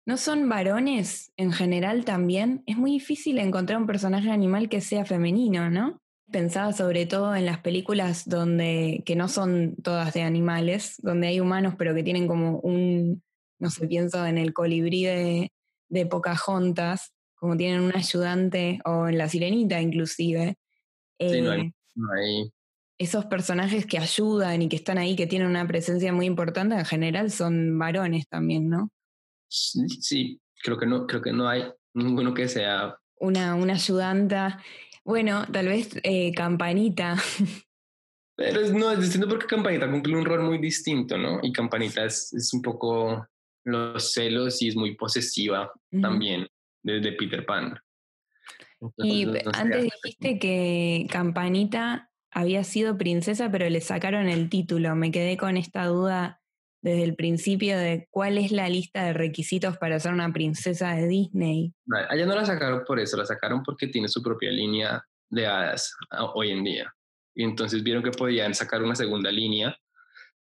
¿No son varones en general también? Es muy difícil encontrar un personaje animal que sea femenino, ¿no? Pensaba sobre todo en las películas donde, que no son todas de animales, donde hay humanos pero que tienen como un, no sé, pienso en el colibrí de, de Pocahontas, como tienen un ayudante, o en La Sirenita inclusive. Sí, Eh, no hay, no hay- Esos personajes que ayudan y que están ahí, que tienen una presencia muy importante, en general son varones también, ¿no? Sí, sí, creo que no, creo que no hay ninguno que sea. Una, una ayudanta. Bueno, tal vez eh, Campanita. Pero es- no, es distinto porque Campanita cumple un rol muy distinto, ¿no? Y Campanita es, es un poco los celos y es muy posesiva Ujú. también desde Peter Pan. Y no antes dijiste que Campanita había sido princesa, pero le sacaron el título. Me quedé con esta duda desde el principio de cuál es la lista de requisitos para ser una princesa de Disney. Vale, Allá no la sacaron por eso, la sacaron porque tiene su propia línea de hadas hoy en día. Y entonces vieron que podían sacar una segunda línea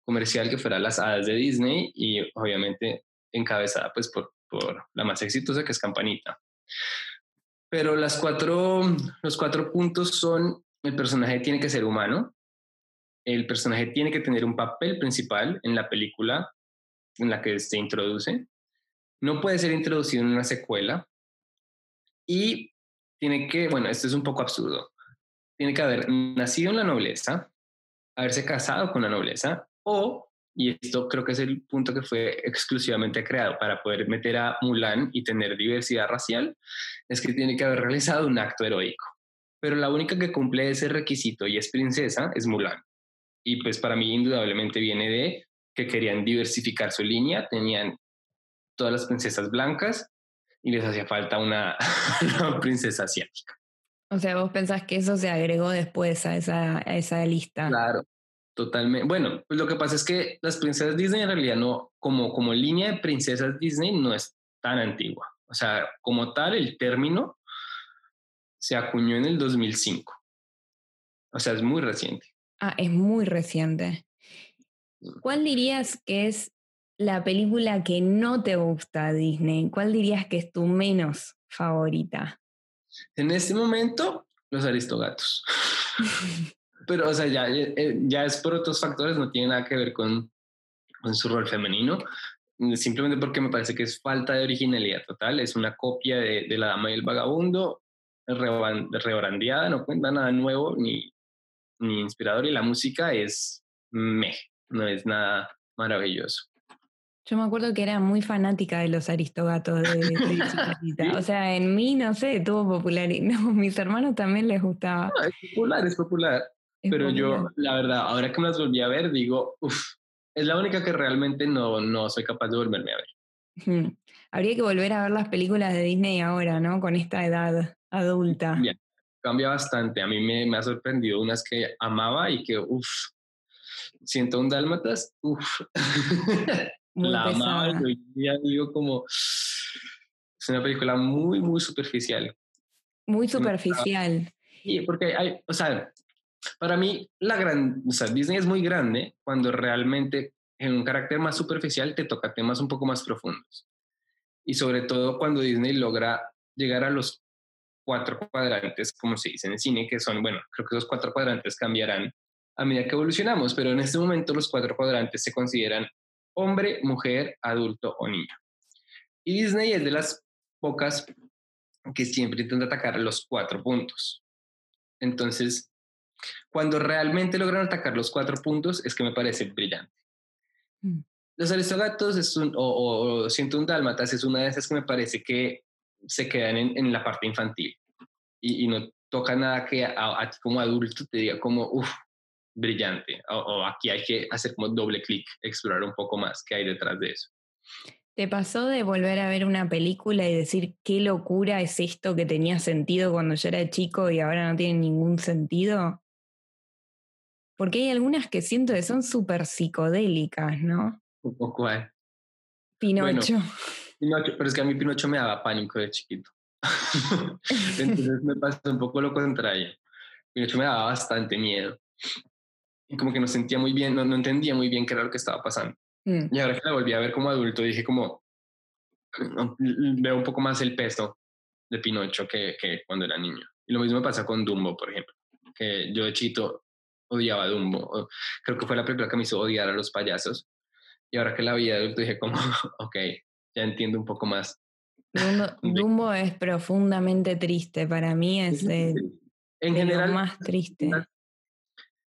comercial que fuera las hadas de Disney y obviamente encabezada pues por, la más exitosa que es Campanita. Pero las cuatro, los cuatro puntos son, el personaje tiene que ser humano, el personaje tiene que tener un papel principal en la película en la que se introduce, no puede ser introducido en una secuela y tiene que, bueno, esto es un poco absurdo, tiene que haber nacido en la nobleza, haberse casado con la nobleza o, y esto creo que es el punto que fue exclusivamente creado para poder meter a Mulan y tener diversidad racial, es que tiene que haber realizado un acto heroico. Pero la única que cumple ese requisito y es princesa es Mulan. Y pues para mí indudablemente viene de que querían diversificar su línea, tenían todas las princesas blancas y les hacía falta una, princesa asiática. O sea, vos pensás que eso se agregó después a esa, a esa lista. Claro, totalmente. Bueno, pues lo que pasa es que las princesas Disney en realidad no, como, como línea de princesas Disney no es tan antigua. O sea, como tal, el término se acuñó en el 2005. O sea, es muy reciente. Ah, es muy reciente. ¿Cuál dirías que es la película que no te gusta Disney? ¿Cuál dirías que es tu menos favorita? En este momento, los Aristogatos. Pero, o sea, ya, eh, ya es por otros factores, no tiene nada que ver con, con su rol femenino, simplemente porque me parece que es falta de originalidad total, es una copia de, de La Dama y el Vagabundo, rebrandeada, no cuenta nada nuevo ni, ni inspirador y la música es meh no es nada maravilloso. Yo me acuerdo que era muy fanática de los aristogatos de, de O sea, en mí, no sé, tuvo popular. No, mis hermanos también les gustaba. es popular, es popular. Pero yo, la verdad, ahora que me las volví a ver, digo, uff, es la única que realmente no, no soy capaz de volverme a ver. Habría que volver a ver las películas de Disney ahora, ¿no? Con esta edad adulta. Bien, cambia bastante. A mí me, me ha sorprendido unas que amaba y que, uff, siento un dálmatas, uff, la amaba y digo como, es una película muy, muy superficial. Muy superficial. Sí, porque hay, o sea, para mí la gran, o sea, Disney es muy grande cuando realmente en un carácter más superficial te toca temas un poco más profundos. Y sobre todo cuando Disney logra llegar a los cuatro cuadrantes, como se dice en el cine, que son, bueno, creo que esos cuatro cuadrantes cambiarán a medida que evolucionamos, pero en este momento los cuatro cuadrantes se consideran hombre, mujer, adulto o niño. Y Disney es de las pocas que siempre intenta atacar los cuatro puntos. Entonces, cuando realmente logran atacar los cuatro puntos, es que me parece brillante. Mm. Los Aristogatos es un, o, o, Siento un Dálmatas es una de esas que me parece que se quedan en, la parte infantil y, no toca nada que a, ti como adulto te diga como, uff, brillante. O, aquí hay que hacer como doble clic, explorar un poco más qué hay detrás de eso. ¿Te pasó de volver a ver una película y decir qué locura es esto que tenía sentido cuando yo era chico y ahora no tiene ningún sentido? Porque hay algunas que siento que son súper psicodélicas, ¿no? Un poco, eh. Pinocho. Pinocho. Pero es que a mí Pinocho me daba pánico de chiquito. Entonces me pasó un poco lo contrario. Pinocho me daba bastante miedo y como que no sentía muy bien, no, no entendía muy bien qué era lo que estaba pasando. Mm. Y ahora que la volví a ver como adulto, dije como, veo un poco más el peso de Pinocho que, que cuando era niño. Y lo mismo me pasa con Dumbo, por ejemplo, que yo de chito odiaba Dumbo. Creo que fue la película que me hizo odiar a los payasos. Y ahora que la vi de adulto dije como, ok, ya entiendo un poco más. Dumbo, Dumbo es profundamente triste. Para mí es de, en general, lo más triste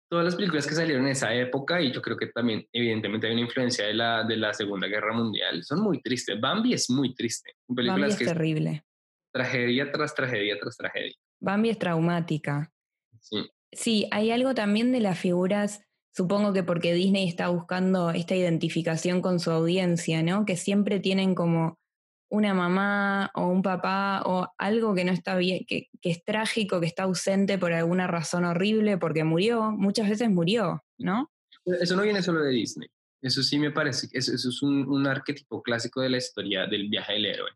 todas las películas que salieron en esa época, y yo creo que también evidentemente hay una influencia de la, de la Segunda Guerra Mundial, son muy tristes. Bambi es muy triste. Bambi es terrible. tragedia tras tragedia tras tragedia. Bambi es traumática. Sí. Sí, hay algo también de las figuras, supongo que porque Disney está buscando esta identificación con su audiencia, ¿no? Que siempre tienen como una mamá o un papá o algo que no está bien, que, es trágico, que está ausente por alguna razón horrible, porque murió, muchas veces murió, ¿no? Eso no viene solo de Disney. Eso sí me parece, eso, eso es un, arquetipo clásico de la historia del viaje del héroe.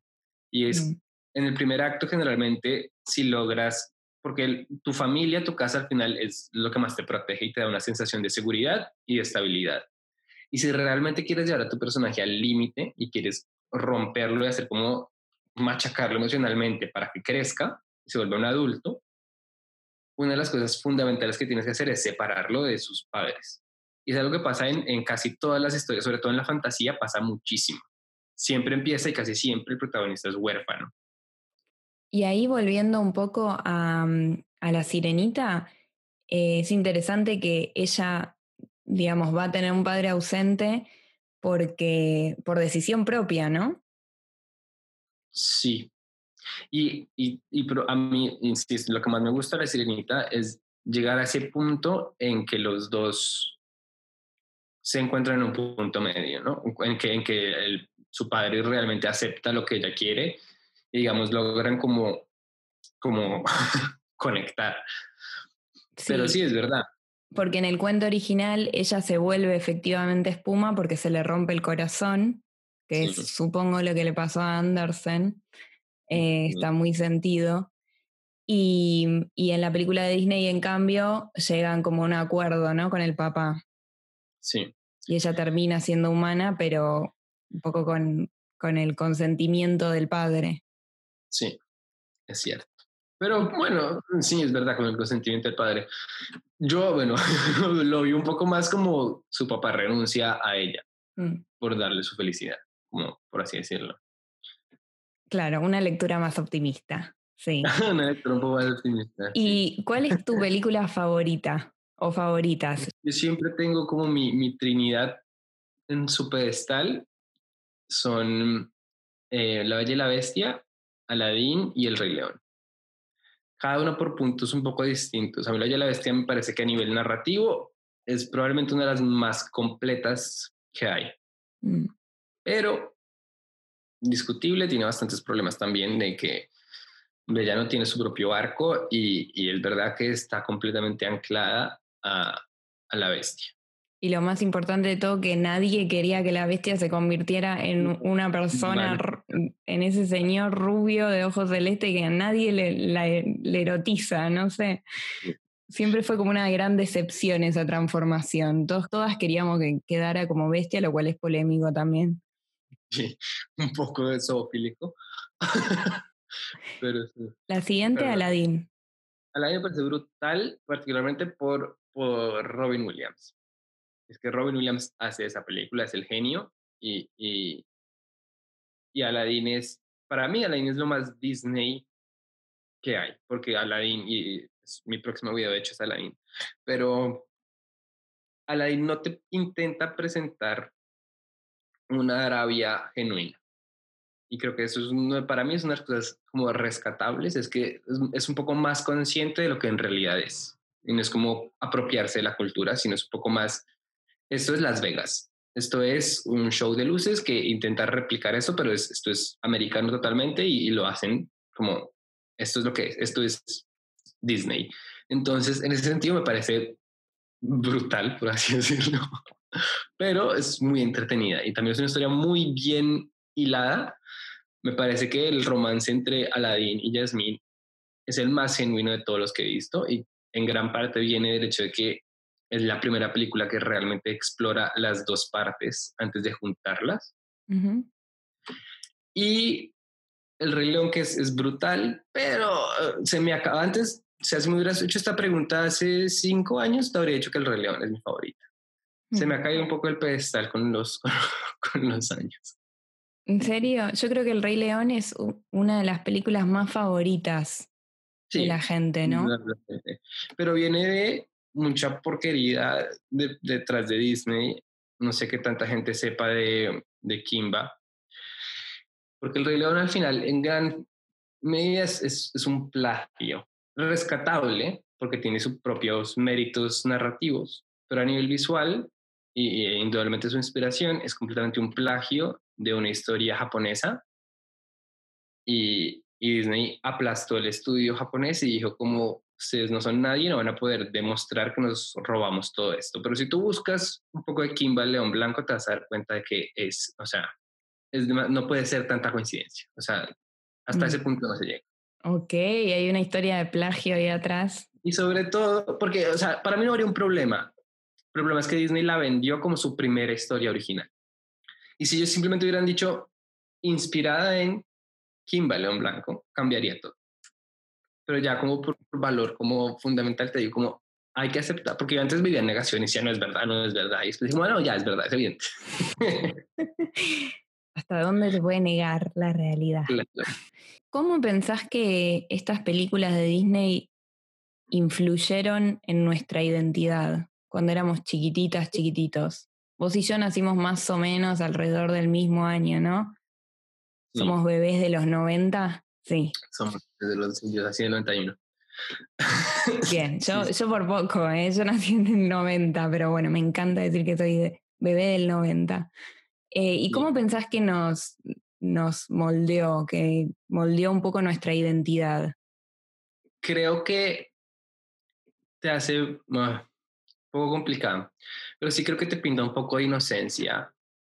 Y es, mm. en el primer acto generalmente, si logras, porque tu familia, tu casa al final es lo que más te protege y te da una sensación de seguridad y de estabilidad. Y si realmente quieres llevar a tu personaje al límite y quieres romperlo y hacer como machacarlo emocionalmente para que crezca, se vuelve un adulto, una de las cosas fundamentales que tienes que hacer es separarlo de sus padres. Y es algo que pasa en, en casi todas las historias, sobre todo en la fantasía, pasa muchísimo. Siempre empieza y casi siempre el protagonista es huérfano. Y ahí volviendo un poco a, mm, a la sirenita, eh, es interesante que ella, digamos, va a tener un padre ausente porque por decisión propia, ¿no? Sí. Y, y, pero a mí, insisto, lo que más me gusta de la sirenita es llegar a ese punto en que los dos se encuentran en un punto medio, ¿no? En que, en que su padre realmente acepta lo que ella quiere y, digamos, logran como, como conectar. Pero sí, es verdad. Porque en el cuento original ella se vuelve efectivamente espuma porque se le rompe el corazón, que es supongo lo que le pasó a Andersen. Eh, está muy sentido. Y, y, en la película de Disney, en cambio, llegan como a un acuerdo, ¿no? Con el papá. Sí. Y ella termina siendo humana, pero un poco con, con el consentimiento del padre. Sí, es cierto. Pero bueno, sí, es verdad, con el consentimiento del padre. Yo, bueno, lo vi un poco más como su papá renuncia a ella mm. por darle su felicidad, como por así decirlo. Claro, una lectura más optimista, sí. una lectura un poco más optimista. ¿Y cuál es tu película favorita o favoritas? Yo siempre tengo como mi, mi trinidad en su pedestal. Son eh, La Bella y la Bestia, Aladdin y El Rey León cada uno por puntos un poco distintos. A mí la Bella la Bestia me parece que a nivel narrativo es probablemente una de las más completas que hay. Mm. Pero discutible, tiene bastantes problemas también de que Bella no tiene su propio arco y, y es verdad que está completamente anclada a, a la bestia. Y lo más importante de todo, que nadie quería que la bestia se convirtiera en una persona, en ese señor rubio de ojos celeste que a nadie le, erotiza, no sé. Siempre fue como una gran decepción esa transformación. Todos, todas queríamos que quedara como bestia, lo cual es polémico también. Sí, un poco de zoofílico. Pero La siguiente, Aladdin. Aladdin me parece brutal, particularmente por, por Robin Williams es que Robin Williams hace esa película, es el genio y, y, Aladdin es, para mí Aladdin es lo más Disney que hay, porque Aladdin, y mi próximo video de hecho es Aladdin, pero Aladdin no te intenta presentar una Arabia genuina. Y creo que eso es uno, para mí es una de las cosas como rescatables, es que es, es, un poco más consciente de lo que en realidad es. Y no es como apropiarse de la cultura, sino es un poco más esto es Las Vegas. Esto es un show de luces que intenta replicar eso, pero esto es americano totalmente y, lo hacen como, esto es lo que es, esto es Disney. Entonces, en ese sentido me parece brutal, por así decirlo, pero es muy entretenida y también es una historia muy bien hilada. Me parece que el romance entre Aladdin y Jasmine es el más genuino de todos los que he visto y en gran parte viene del hecho de que es la primera película que realmente explora las dos partes antes de juntarlas. Y El Rey León, que es, brutal, pero eh, se me acaba antes. O sea, si me hubieras hecho esta pregunta hace cinco años, te habría dicho que El Rey León es mi favorita. Se me ha caído un poco el pedestal con los, con los años. ¿En serio? Yo creo que El Rey León es una de las películas más favoritas de la gente, ¿no? Pero viene de mucha porquería detrás de Disney. No sé qué tanta gente sepa de, de Kimba. Porque el Rey León al final, en gran medida, es, un plagio rescatable, porque tiene sus propios méritos narrativos, pero a nivel visual, y, y indudablemente su inspiración, es completamente un plagio de una historia japonesa. Y, y Disney aplastó el estudio japonés y dijo como ustedes no son nadie, no van a poder demostrar que nos robamos todo esto. Pero si tú buscas un poco de Kimba León Blanco, te vas a dar cuenta de que es, o sea, es no puede ser tanta coincidencia. O sea, hasta ese mm. punto no se llega. Ok, hay una historia de plagio ahí atrás. Y sobre todo, porque, o sea, para mí no habría un problema. El problema es que Disney la vendió como su primera historia original. Y si ellos simplemente hubieran dicho inspirada en Kimba León Blanco, cambiaría todo. Pero ya como por valor, como fundamental, te digo, como hay que aceptar, porque yo antes vivía en negación y decía, no es verdad, no es verdad. Y después digo, bueno, ya es verdad, es evidente. ¿Hasta dónde te puede negar la realidad? ¿Cómo pensás que estas películas de Disney influyeron en nuestra identidad cuando éramos chiquititas, chiquititos? Vos y yo nacimos más o menos alrededor del mismo año, ¿no? ¿Somos bebés de los 90? Sí. Somos de los, yo nací en 91. Bien, yo, yo por poco, ¿eh? yo nací en el 90, pero bueno, me encanta decir que soy bebé del 90. Eh, ¿Y cómo pensás que nos, nos moldeó, que moldeó un poco nuestra identidad? Creo que te hace, poco complicado, pero sí creo que te pinta un poco de inocencia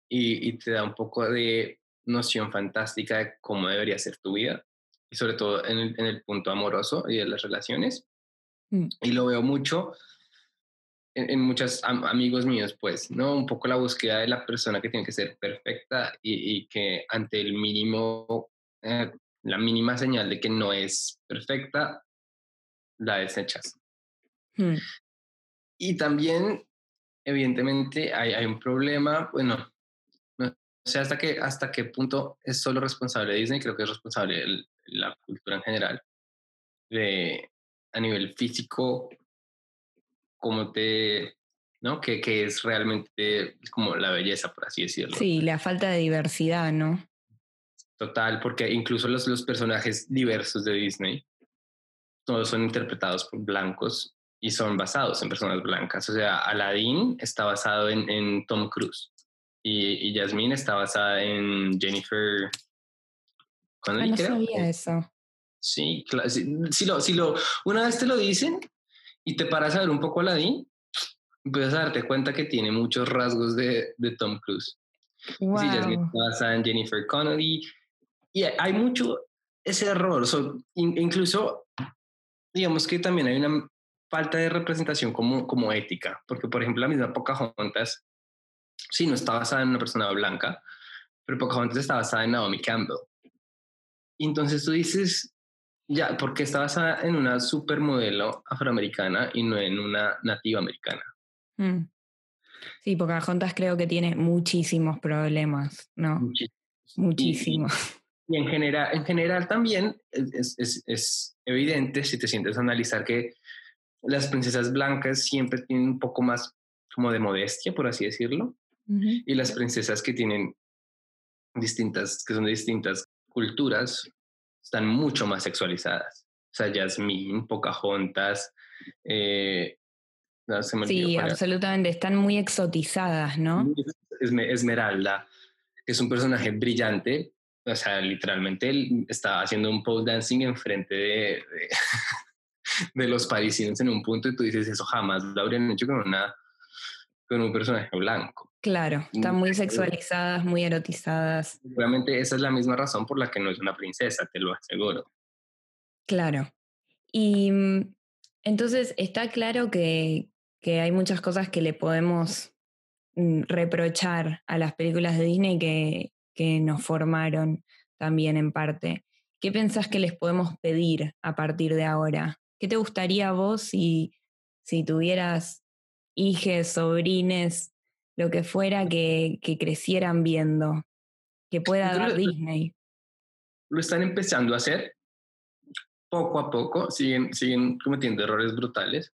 y, te da un poco de noción fantástica de cómo debería ser tu vida y sobre todo en el, punto amoroso y de las relaciones. Mm. Y lo veo mucho en, muchos amigos míos, pues, ¿no? Un poco la búsqueda de la persona que tiene que ser perfecta y, que ante el mínimo, eh, la mínima señal de que no es perfecta, la desechas. Mm. Y también, evidentemente, hay, hay un problema, bueno, no sé hasta qué, hasta qué punto es solo responsable de Disney, creo que es responsable de la cultura en general, de, a nivel físico, como te, ¿no? Que, que es realmente como la belleza, por así decirlo. Sí, la falta de diversidad, ¿no? Total, porque incluso los, los personajes diversos de Disney, todos son interpretados por blancos y son basados en personas blancas. O sea, Aladdin está basado en, en Tom Cruise y, y, Jasmine está basada en Jennifer. ¿Cuándo ah, no sabía eso. Sí, claro. Si, lo, si lo, una vez te lo dicen y te paras a ver un poco Aladdin, puedes darte cuenta que tiene muchos rasgos de, de Tom Cruise. Wow. Sí, está basada en Jennifer Connelly. Y hay mucho ese error. incluso, digamos que también hay una falta de representación como, como ética, porque por ejemplo la misma Pocahontas, sí, no está basada en una persona blanca, pero Pocahontas está basada en Naomi Campbell. Y entonces tú dices, ya, ¿por qué está basada en una supermodelo afroamericana y no en una nativa americana? Mm. Sí, Pocahontas creo que tiene muchísimos problemas, ¿no? Muchísimos. Y, en, general, en general también es, es, es, evidente si te sientes a analizar que las princesas blancas siempre tienen un poco más como de modestia, por así decirlo, y las princesas que tienen distintas, que son de distintas culturas, están mucho más sexualizadas. O sea, Jasmine, Pocahontas, eh, sí, absolutamente, están muy exotizadas, ¿no? Esmeralda, que es un personaje brillante, o sea, literalmente él está haciendo un pole dancing enfrente de, de los parisinos en un punto y tú dices, eso jamás lo habrían hecho con, una, con un personaje blanco. Claro, están muy sexualizadas, muy erotizadas. Seguramente esa es la misma razón por la que no es una princesa, te lo aseguro. Claro. Y mm, entonces está claro que, que hay muchas cosas que le podemos mm, reprochar a las películas de Disney que, que nos formaron también en parte. ¿Qué pensás que les podemos pedir a partir de ahora? ¿Qué te gustaría a vos si, si tuvieras hijes, sobrines, lo que fuera que, que crecieran viendo, que pueda dar Disney? Lo están empezando a hacer poco a poco, siguen, siguen cometiendo errores brutales,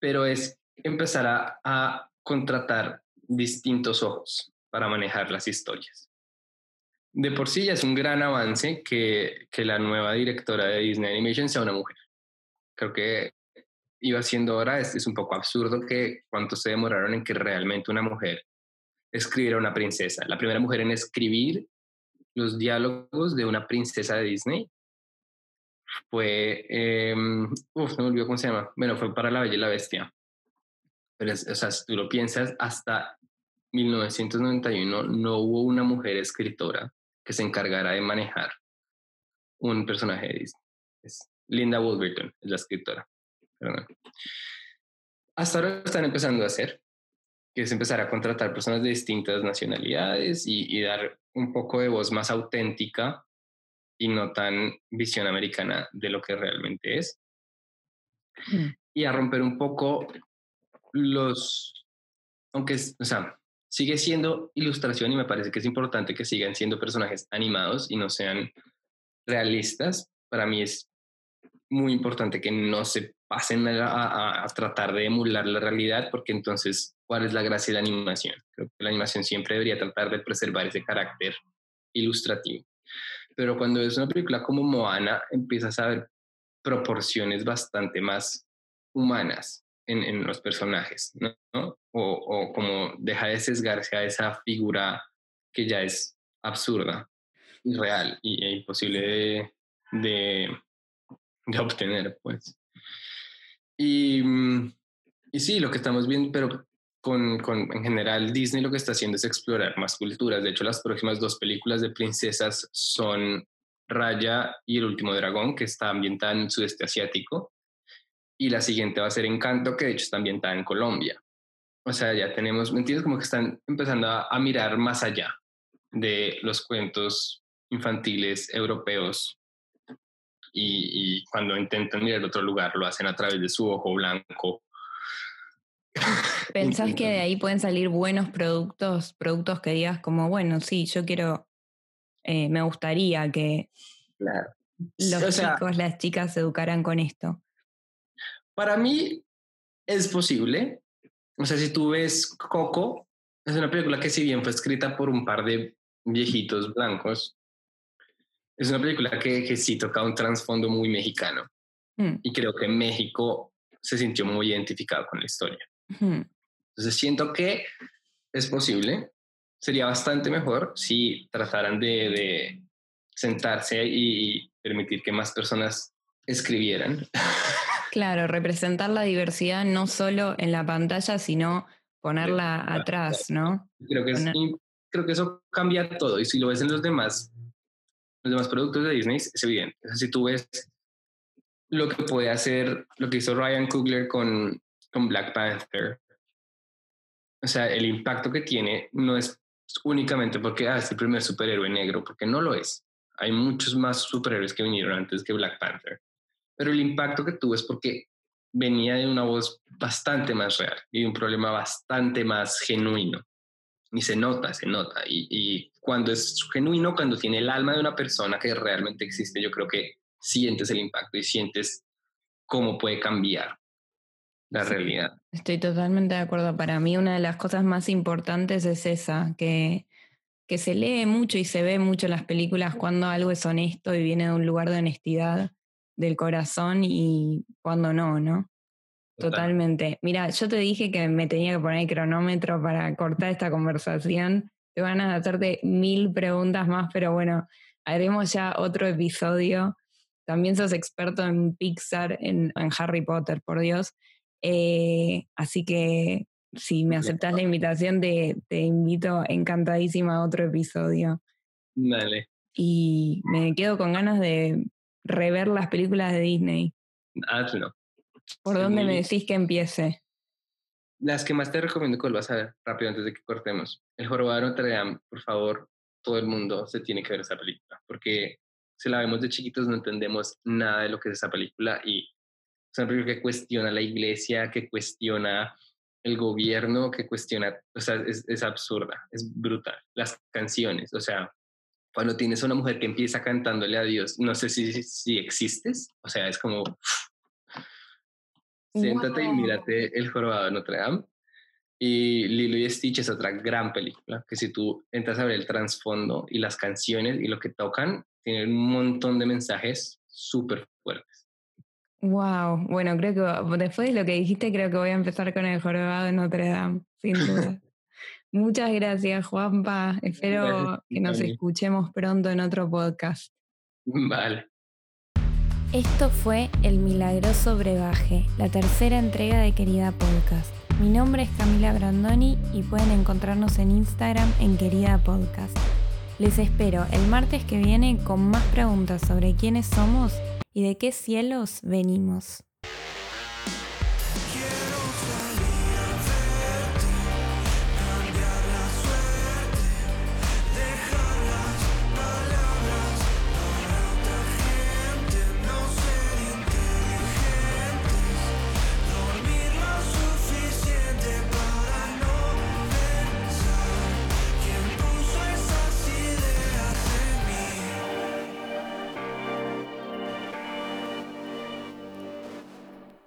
pero es empezar a, a contratar distintos ojos para manejar las historias de por sí ya es un gran avance que, que la nueva directora de Disney Animation sea una mujer. Creo que iba siendo hora, es, es un poco absurdo que cuánto se demoraron en que realmente una mujer escribiera una princesa. La primera mujer en escribir los diálogos de una princesa de Disney fue, eh, uf, no me olvidó cómo se llama, bueno, fue para La Bella y la Bestia. Pero, o sea, si tú lo piensas, hasta 1991 no hubo una mujer escritora que se encargará de manejar un personaje de Disney. Es Linda Wolverton, es la escritora. Hasta ahora están empezando a hacer, que es empezar a contratar personas de distintas nacionalidades y, dar un poco de voz más auténtica y no tan visión americana de lo que realmente es. Mm. Y a romper un poco los, aunque, es- o sea, sigue siendo ilustración y me parece que es importante que sigan siendo personajes animados y no sean realistas. Para mí es muy importante que no se pasen a, a- a tratar de emular la realidad, porque entonces, ¿cuál es la gracia de la animación? Creo que la animación siempre debería tratar de preservar ese carácter ilustrativo. Pero cuando es una película como Moana, empiezas a ver proporciones bastante más humanas en, en los personajes, ¿no? O, o como deja de sesgarse a esa figura que ya es absurda, irreal y, e imposible de, de, de obtener, pues. Y, mm, y sí, lo que estamos viendo, pero con, con, en general Disney lo que está haciendo es explorar más culturas. De hecho, las próximas dos películas de princesas son Raya y El último dragón, que está ambientada en el sudeste asiático. Y la siguiente va a ser Encanto, que de hecho está ambientada en Colombia. O sea, ya tenemos, ¿me entiendes? Como que están empezando a, a mirar más allá de los cuentos infantiles europeos y, y, cuando intentan mirar otro lugar lo hacen a través de su ojo blanco. ¿Pensás que de ahí pueden salir buenos productos, productos que digas como, bueno, sí, yo quiero, eh, me gustaría que claro. los O sea, chicos, las chicas se educaran con esto? Para mí es posible. O sea, si tú ves Coco, es una película que si bien fue escrita por un par de viejitos blancos, es una película que, que sí toca un trasfondo muy mexicano. Mm. Y creo que México se sintió muy identificado con la historia. Mm. Entonces siento que es posible. Sería bastante mejor si trataran de, de sentarse y permitir que más personas escribieran. Claro, representar la diversidad no solo en la pantalla, sino ponerla atrás, ¿no? Creo que, es, creo que eso cambia todo. Y si lo ves en los demás, los demás productos de Disney, es evidente. O sea, si tú ves lo que puede hacer, lo que hizo Ryan Coogler con, con Black Panther, o sea, el impacto que tiene no es únicamente porque ah, es el primer superhéroe negro, porque no lo es. Hay muchos más superhéroes que vinieron antes que Black Panther. Pero el impacto que tuvo es porque venía de una voz bastante más real y un problema bastante más genuino. Y se nota, se nota. Y cuando es genuino, cuando tiene el alma de una persona que realmente existe, yo creo que sientes el impacto y sientes cómo puede cambiar la Sí. realidad. Estoy totalmente de acuerdo. Para mí una de las cosas más importantes es esa, que, que se lee mucho y se ve mucho en las películas cuando algo es honesto y viene de un lugar de honestidad del corazón y cuando no, ¿no? Totalmente. Mira, yo te dije que me tenía que poner el cronómetro para cortar esta conversación. Te van a hacerte mil preguntas más, pero bueno, haremos ya otro episodio. También sos experto en Pixar, en, en Harry Potter, por Dios. Eh, así que si me aceptas la invitación, te, te invito encantadísima a otro episodio. Dale, Y me quedo con ganas de rever las películas de Disney. hazlo. ¿Por Sí, dónde me decís que empiece? Las que más te recomiendo que vuelvas a ver rápido antes de que cortemos. El Jorobado de Notre Dame, por favor, todo el mundo se tiene que ver esa película, porque si la vemos de chiquitos no entendemos nada de lo que es esa película y es una película que cuestiona la iglesia, que cuestiona el gobierno, que cuestiona, o sea, es, es absurda, es brutal. Las canciones, o sea, cuando tienes a una mujer que empieza cantándole a Dios, no sé si, si existes, o sea, es como, siéntate y Wow. mírate El Jorobado de Notre Dame. Y Lilo y Stitch es otra gran película, que si tú entras a ver el trasfondo y las canciones y lo que tocan, tienen un montón de mensajes súper fuertes. Wow, bueno, creo que después de lo que dijiste, creo que voy a empezar con el jorobado de Notre Dame, sin duda. Muchas gracias, Juanpa. Espero Gracias, que nos escuchemos pronto en otro podcast. Vale. Esto fue El Milagroso Brebaje, la tercera entrega de Querida Podcast. Mi nombre es Camila Brandoni y pueden encontrarnos en Instagram en Querida Podcast. Les espero el martes que viene con más preguntas sobre quiénes somos y de qué cielos venimos.